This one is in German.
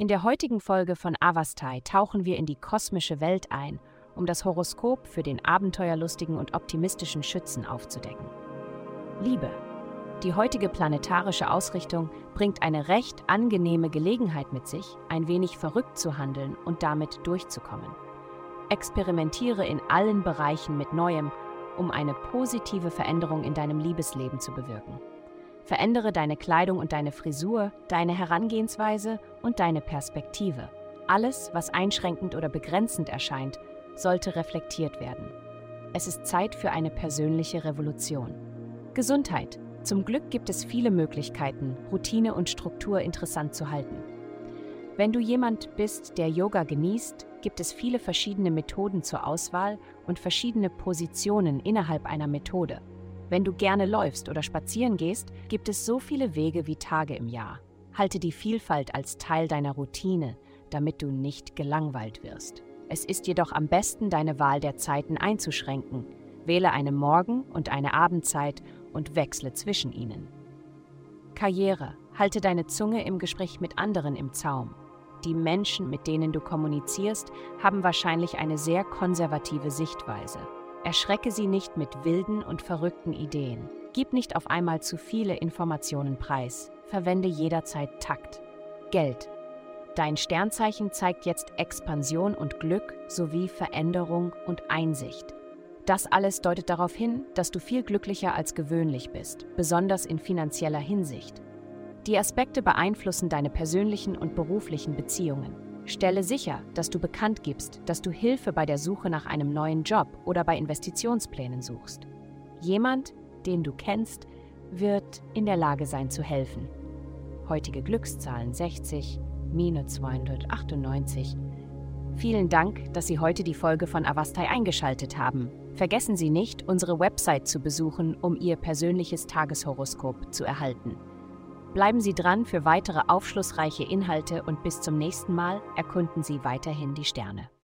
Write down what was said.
In der heutigen Folge von Avastai tauchen wir in die kosmische Welt ein, um das Horoskop für den abenteuerlustigen und optimistischen Schützen aufzudecken. Liebe. Die heutige planetarische Ausrichtung bringt eine recht angenehme Gelegenheit mit sich, ein wenig verrückt zu handeln und damit durchzukommen. Experimentiere in allen Bereichen mit Neuem, um eine positive Veränderung in deinem Liebesleben zu bewirken. Verändere deine Kleidung und deine Frisur, deine Herangehensweise und deine Perspektive. Alles, was einschränkend oder begrenzend erscheint, sollte reflektiert werden. Es ist Zeit für eine persönliche Revolution. Gesundheit. Zum Glück gibt es viele Möglichkeiten, Routine und Struktur interessant zu halten. Wenn du jemand bist, der Yoga genießt, gibt es viele verschiedene Methoden zur Auswahl und verschiedene Positionen innerhalb einer Methode. Wenn du gerne läufst oder spazieren gehst, gibt es so viele Wege wie Tage im Jahr. Halte die Vielfalt als Teil deiner Routine, damit du nicht gelangweilt wirst. Es ist jedoch am besten, deine Wahl der Zeiten einzuschränken. Wähle eine Morgen- und eine Abendzeit und wechsle zwischen ihnen. Karriere. Halte deine Zunge im Gespräch mit anderen im Zaum. Die Menschen, mit denen du kommunizierst, haben wahrscheinlich eine sehr konservative Sichtweise. Erschrecke sie nicht mit wilden und verrückten Ideen. Gib nicht auf einmal zu viele Informationen preis. Verwende jederzeit Takt. Geld. Dein Sternzeichen zeigt jetzt Expansion und Glück sowie Veränderung und Einsicht. Das alles deutet darauf hin, dass du viel glücklicher als gewöhnlich bist, besonders in finanzieller Hinsicht. Die Aspekte beeinflussen deine persönlichen und beruflichen Beziehungen. Stelle sicher, dass du bekannt gibst, dass du Hilfe bei der Suche nach einem neuen Job oder bei Investitionsplänen suchst. Jemand, den du kennst, wird in der Lage sein zu helfen. Heutige Glückszahlen 60, minus 298. Vielen Dank, dass Sie heute die Folge von Avastai eingeschaltet haben. Vergessen Sie nicht, unsere Website zu besuchen, um Ihr persönliches Tageshoroskop zu erhalten. Bleiben Sie dran für weitere aufschlussreiche Inhalte und bis zum nächsten Mal erkunden Sie weiterhin die Sterne.